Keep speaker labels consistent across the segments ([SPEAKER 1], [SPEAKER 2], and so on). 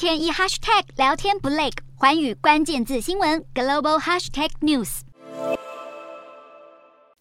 [SPEAKER 1] 天一 hashtag 聊天不累，寰宇关键字新闻 global hashtag news。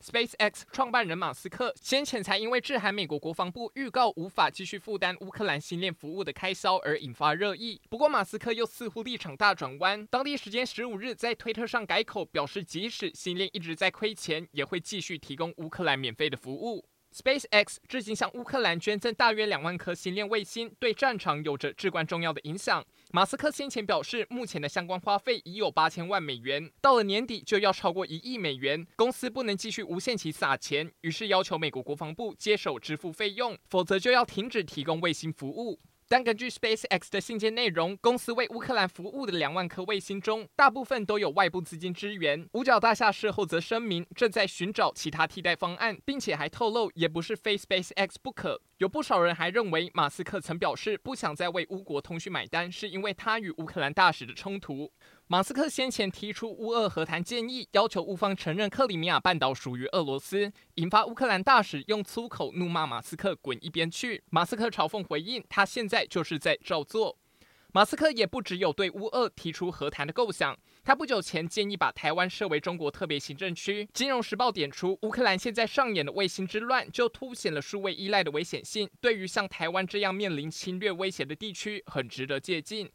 [SPEAKER 2] SpaceX 创办人马斯克先前才因为致函美国国防部，预告无法继续负担乌克兰星链服务的开销而引发热议。不过马斯克又似乎立场大转弯，当地时间十五日在推特上改口，表示即使星链一直在亏钱，也会继续提供乌克兰免费的服务。SpaceX 至今向乌克兰捐赠大约两万颗星链卫星，对战场有着至关重要的影响。马斯克先前表示，目前的相关花费已有八千万美元，到了年底就要超过一亿美元，公司不能继续无限期撒钱，于是要求美国国防部接手支付费用，否则就要停止提供卫星服务。但根据 SpaceX 的信件内容，公司为乌克兰服务的两万颗卫星中，大部分都有外部资金支援。五角大厦事后则声明，正在寻找其他替代方案，并且还透露，也不是非 SpaceX 不可。有不少人还认为，马斯克曾表示不想再为乌国通讯买单，是因为他与乌克兰大使的冲突。马斯克先前提出乌俄和谈建议，要求乌方承认克里米亚半岛属于俄罗斯，引发乌克兰大使用粗口怒骂马斯克滚一边去。马斯克嘲讽回应，他现在就是在照做。马斯克也不只有对乌俄提出和谈的构想，他不久前建议把台湾设为中国特别行政区。金融时报点出，乌克兰现在上演的卫星之乱，就凸显了数位依赖的危险性，对于像台湾这样面临侵略威胁的地区，很值得借鉴。